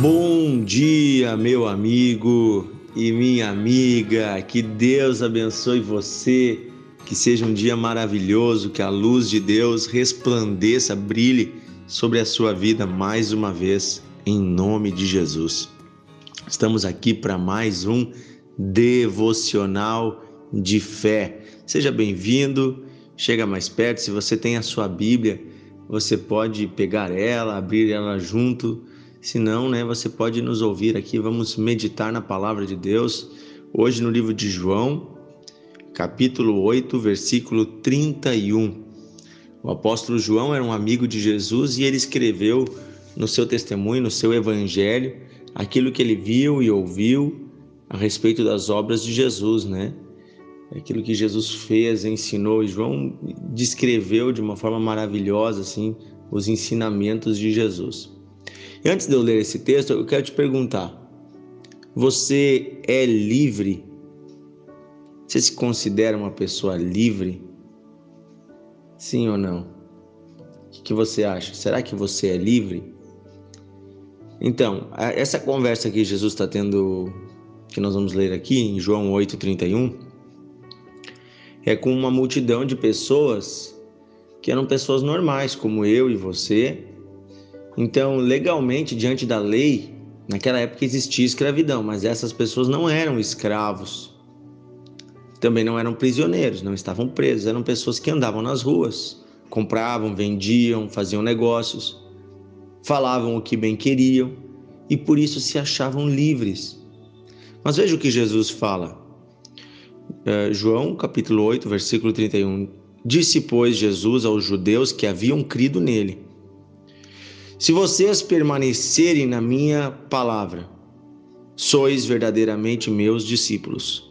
Bom dia, meu amigo e minha amiga. Que Deus abençoe você. Que seja um dia maravilhoso, que a luz de Deus resplandeça, brilhe sobre a sua vida mais uma vez, em nome de Jesus. Estamos aqui para mais um devocional de fé. Seja bem-vindo, chega mais perto. Se você tem a sua Bíblia, você pode pegar ela, abrir ela junto se não, né, você pode nos ouvir aqui. Vamos meditar na palavra de Deus hoje no livro de João, capítulo 8, versículo 31. O apóstolo João era um amigo de Jesus e ele escreveu no seu testemunho, no seu evangelho, aquilo que ele viu e ouviu a respeito das obras de Jesus, né? Aquilo que Jesus fez, ensinou. E João descreveu de uma forma maravilhosa assim os ensinamentos de Jesus. Antes de eu ler esse texto, eu quero te perguntar: você é livre? Você se considera uma pessoa livre? Sim ou não? O que você acha? Será que você é livre? Então, essa conversa que Jesus está tendo, que nós vamos ler aqui em João 8,31, é com uma multidão de pessoas que eram pessoas normais, como eu e você, então, legalmente, diante da lei, naquela época existia escravidão, mas essas pessoas não eram escravos. Também não eram prisioneiros, não estavam presos, eram pessoas que andavam nas ruas, compravam, vendiam, faziam negócios, falavam o que bem queriam e por isso se achavam livres. Mas veja o que Jesus fala. É, João capítulo 8, versículo 31. Disse, pois, Jesus aos judeus que haviam crido nele: se vocês permanecerem na minha palavra, sois verdadeiramente meus discípulos,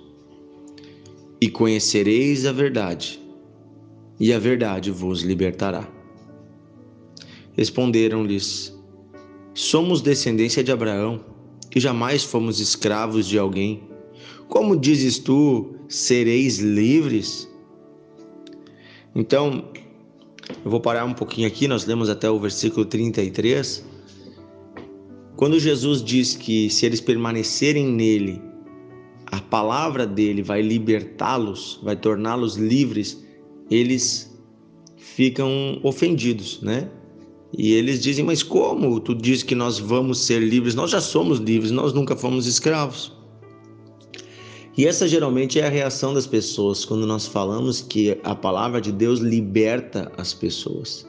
e conhecereis a verdade, e a verdade vos libertará. Responderam-lhes: Somos descendência de Abraão e jamais fomos escravos de alguém. Como dizes tu, sereis livres? Então, eu vou parar um pouquinho aqui, nós lemos até o versículo 33. Quando Jesus diz que se eles permanecerem nele, a palavra dele vai libertá-los, vai torná-los livres, eles ficam ofendidos, né? E eles dizem: Mas como tu diz que nós vamos ser livres? Nós já somos livres, nós nunca fomos escravos. E essa geralmente é a reação das pessoas quando nós falamos que a palavra de Deus liberta as pessoas.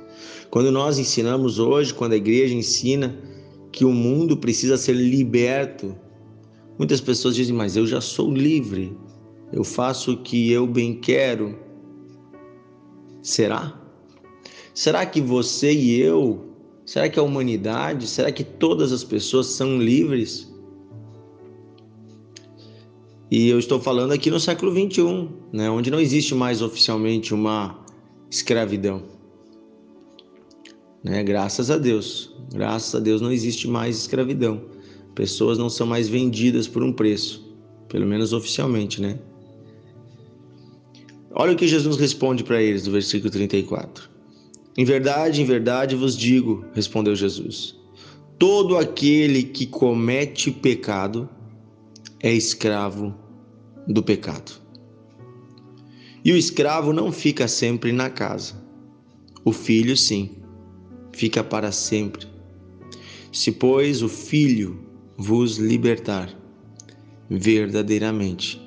Quando nós ensinamos hoje, quando a igreja ensina que o mundo precisa ser liberto, muitas pessoas dizem: Mas eu já sou livre, eu faço o que eu bem quero. Será? Será que você e eu, será que a humanidade, será que todas as pessoas são livres? E eu estou falando aqui no século 21, né, onde não existe mais oficialmente uma escravidão. Né? Graças a Deus, graças a Deus não existe mais escravidão. Pessoas não são mais vendidas por um preço, pelo menos oficialmente, né? Olha o que Jesus responde para eles no versículo 34. Em verdade, em verdade vos digo, respondeu Jesus: todo aquele que comete pecado é escravo do pecado. E o escravo não fica sempre na casa. O filho, sim, fica para sempre. Se, pois, o filho vos libertar, verdadeiramente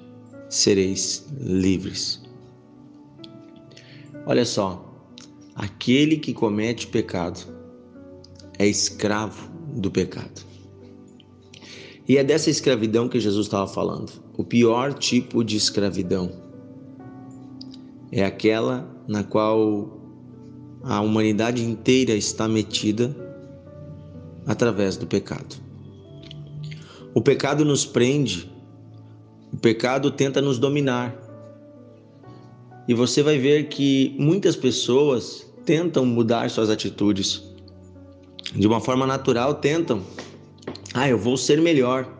sereis livres. Olha só, aquele que comete pecado é escravo do pecado. E é dessa escravidão que Jesus estava falando. O pior tipo de escravidão é aquela na qual a humanidade inteira está metida através do pecado. O pecado nos prende, o pecado tenta nos dominar. E você vai ver que muitas pessoas tentam mudar suas atitudes. De uma forma natural, tentam ah, eu vou ser melhor.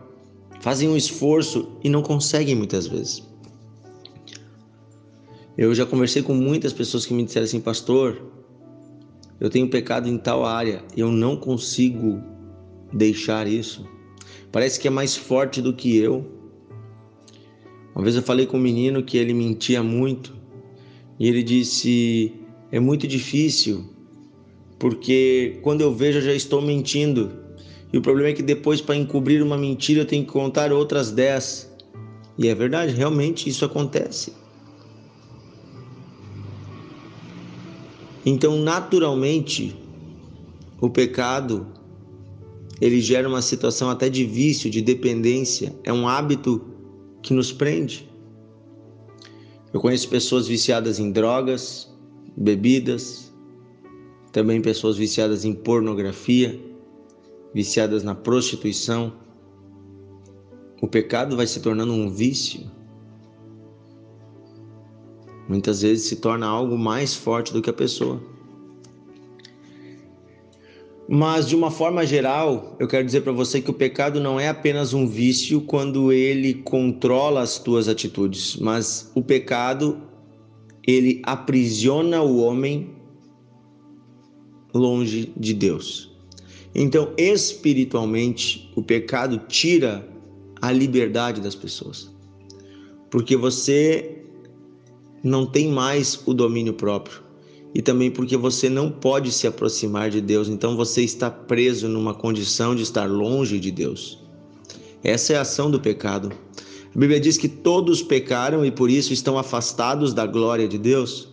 Fazem um esforço e não conseguem muitas vezes. Eu já conversei com muitas pessoas que me disseram assim, pastor, eu tenho pecado em tal área, eu não consigo deixar isso. Parece que é mais forte do que eu. Uma vez eu falei com um menino que ele mentia muito e ele disse: é muito difícil, porque quando eu vejo eu já estou mentindo. E o problema é que depois, para encobrir uma mentira, eu tenho que contar outras dez. E é verdade, realmente isso acontece. Então, naturalmente, o pecado ele gera uma situação até de vício, de dependência, é um hábito que nos prende. Eu conheço pessoas viciadas em drogas, bebidas, também pessoas viciadas em pornografia, viciadas na prostituição. O pecado vai se tornando um vício muitas vezes se torna algo mais forte do que a pessoa. Mas de uma forma geral, eu quero dizer para você que o pecado não é apenas um vício quando ele controla as tuas atitudes, mas o pecado ele aprisiona o homem longe de Deus. Então, espiritualmente, o pecado tira a liberdade das pessoas. Porque você não tem mais o domínio próprio. E também porque você não pode se aproximar de Deus, então você está preso numa condição de estar longe de Deus. Essa é a ação do pecado. A Bíblia diz que todos pecaram e por isso estão afastados da glória de Deus.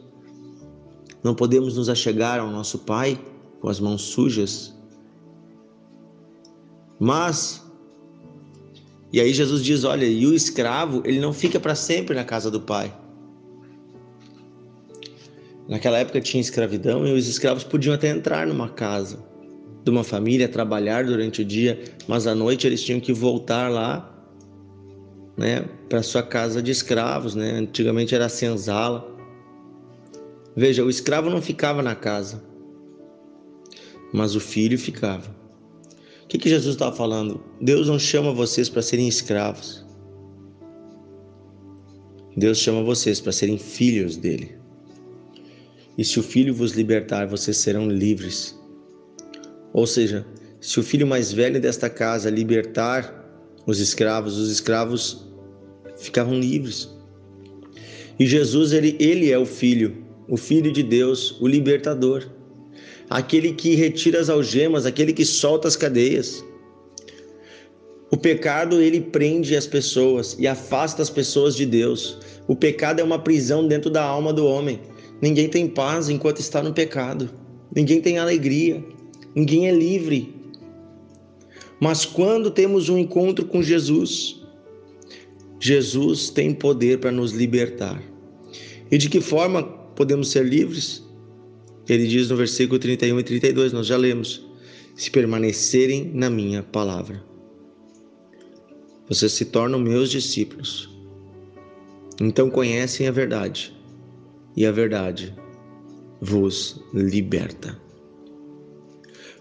Não podemos nos achegar ao nosso Pai com as mãos sujas. Mas e aí Jesus diz, olha, e o escravo, ele não fica para sempre na casa do Pai. Naquela época tinha escravidão e os escravos podiam até entrar numa casa de uma família, trabalhar durante o dia, mas à noite eles tinham que voltar lá, né, para sua casa de escravos, né? Antigamente era senzala. Veja, o escravo não ficava na casa, mas o filho ficava. O que, que Jesus estava falando? Deus não chama vocês para serem escravos. Deus chama vocês para serem filhos dele. E se o filho vos libertar, vocês serão livres. Ou seja, se o filho mais velho desta casa libertar os escravos, os escravos ficavam livres. E Jesus, ele, ele é o filho, o filho de Deus, o libertador. Aquele que retira as algemas, aquele que solta as cadeias. O pecado ele prende as pessoas e afasta as pessoas de Deus. O pecado é uma prisão dentro da alma do homem. Ninguém tem paz enquanto está no pecado. Ninguém tem alegria. Ninguém é livre. Mas quando temos um encontro com Jesus, Jesus tem poder para nos libertar. E de que forma podemos ser livres? Ele diz no versículo 31 e 32, nós já lemos: Se permanecerem na minha palavra, vocês se tornam meus discípulos. Então conhecem a verdade e a verdade vos liberta.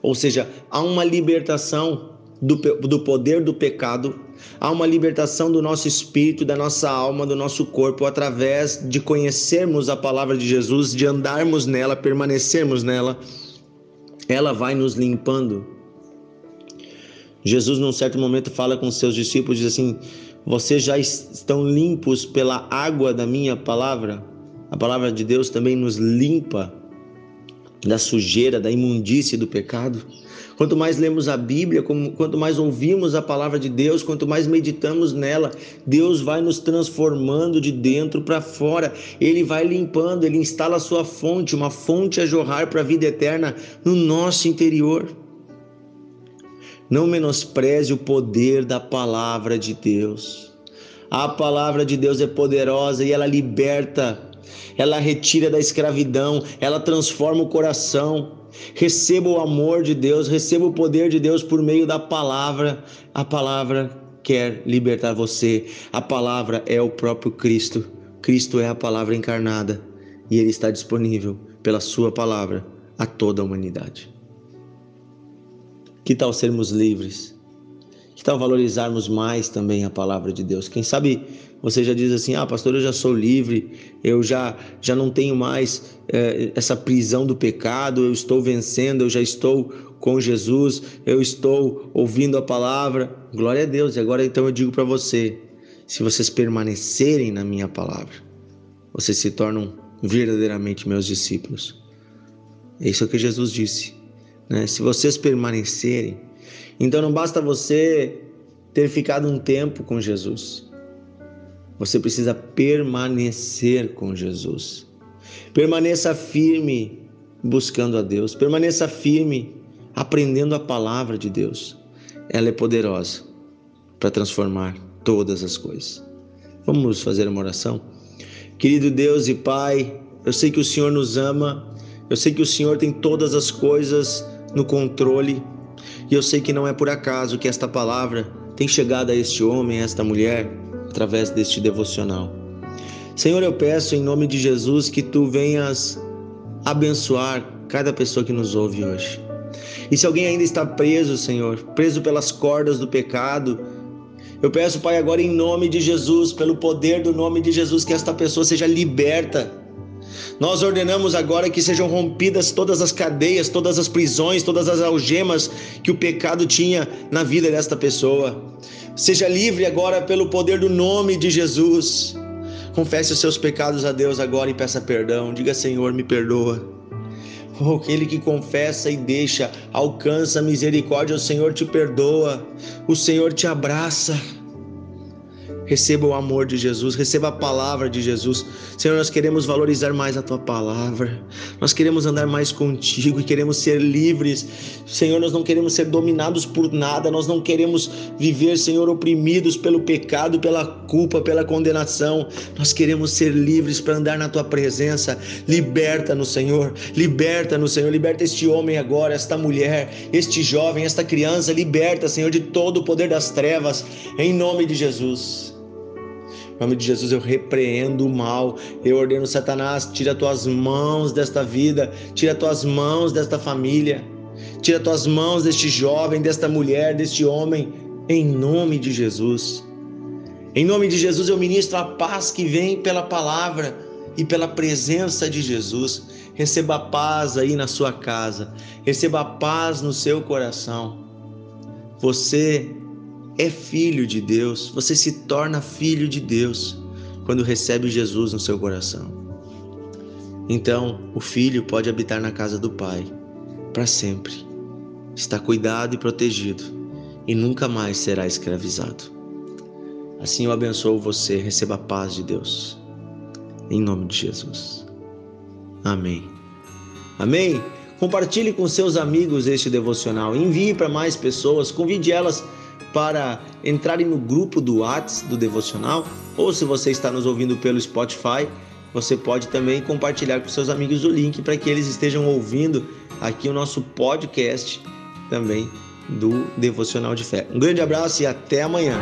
Ou seja, há uma libertação do, do poder do pecado, há uma libertação do nosso espírito, da nossa alma, do nosso corpo, através de conhecermos a palavra de Jesus, de andarmos nela, permanecermos nela. Ela vai nos limpando. Jesus, num certo momento, fala com seus discípulos, diz assim: Vocês já estão limpos pela água da minha palavra? A palavra de Deus também nos limpa da sujeira, da imundície do pecado. Quanto mais lemos a Bíblia, quanto mais ouvimos a palavra de Deus, quanto mais meditamos nela, Deus vai nos transformando de dentro para fora. Ele vai limpando, ele instala a sua fonte, uma fonte a jorrar para a vida eterna no nosso interior. Não menospreze o poder da palavra de Deus. A palavra de Deus é poderosa e ela liberta ela retira da escravidão, ela transforma o coração. Receba o amor de Deus, receba o poder de Deus por meio da palavra. A palavra quer libertar você. A palavra é o próprio Cristo. Cristo é a palavra encarnada e ele está disponível pela sua palavra a toda a humanidade. Que tal sermos livres? Que tal valorizarmos mais também a palavra de Deus? Quem sabe Você já diz assim: ah, pastor, eu já sou livre, eu já, já não tenho mais é, essa prisão do pecado, eu estou vencendo, eu já estou com Jesus, eu estou ouvindo a palavra. Glória a Deus. E agora então eu digo para você: se vocês permanecerem na minha palavra, vocês se tornam verdadeiramente meus discípulos. É isso que Jesus disse. Né? Se vocês permanecerem, então não basta você ter ficado um tempo com Jesus. Você precisa permanecer com Jesus. Permaneça firme buscando a Deus. Permaneça firme aprendendo a palavra de Deus. Ela é poderosa para transformar todas as coisas. Vamos fazer uma oração? Querido Deus e Pai, eu sei que o Senhor nos ama, eu sei que o Senhor tem todas as coisas no controle, e eu sei que não é por acaso que esta palavra tem chegado a este homem, a esta mulher, através deste devocional. Senhor, eu peço em nome de Jesus que tu venhas abençoar cada pessoa que nos ouve hoje. E se alguém ainda está preso, Senhor, preso pelas cordas do pecado, eu peço, Pai, agora em nome de Jesus, pelo poder do nome de Jesus, que esta pessoa seja liberta. Nós ordenamos agora que sejam rompidas todas as cadeias, todas as prisões, todas as algemas que o pecado tinha na vida desta pessoa. Seja livre agora pelo poder do nome de Jesus. Confesse os seus pecados a Deus agora e peça perdão. Diga, Senhor, me perdoa. Oh, aquele que confessa e deixa, alcança a misericórdia, o Senhor te perdoa, o Senhor te abraça. Receba o amor de Jesus, receba a palavra de Jesus. Senhor, nós queremos valorizar mais a tua palavra. Nós queremos andar mais contigo e queremos ser livres. Senhor, nós não queremos ser dominados por nada. Nós não queremos viver, Senhor, oprimidos pelo pecado, pela culpa, pela condenação. Nós queremos ser livres para andar na tua presença. Liberta-nos, Senhor. Liberta-nos, Senhor. Liberta este homem agora, esta mulher, este jovem, esta criança. Liberta, Senhor, de todo o poder das trevas. Em nome de Jesus. Em nome de Jesus eu repreendo o mal. Eu ordeno Satanás, tira tuas mãos desta vida, tira tuas mãos desta família. Tira tuas mãos deste jovem, desta mulher, deste homem, em nome de Jesus. Em nome de Jesus eu ministro a paz que vem pela palavra e pela presença de Jesus. Receba a paz aí na sua casa, receba a paz no seu coração. Você é filho de Deus, você se torna filho de Deus quando recebe Jesus no seu coração. Então, o filho pode habitar na casa do Pai para sempre. Está cuidado e protegido e nunca mais será escravizado. Assim eu abençoo você, receba a paz de Deus. Em nome de Jesus. Amém. Amém. Compartilhe com seus amigos este devocional. Envie para mais pessoas, convide elas para entrarem no grupo do Whats do Devocional, ou se você está nos ouvindo pelo Spotify, você pode também compartilhar com seus amigos o link para que eles estejam ouvindo aqui o nosso podcast também do Devocional de Fé. Um grande abraço e até amanhã.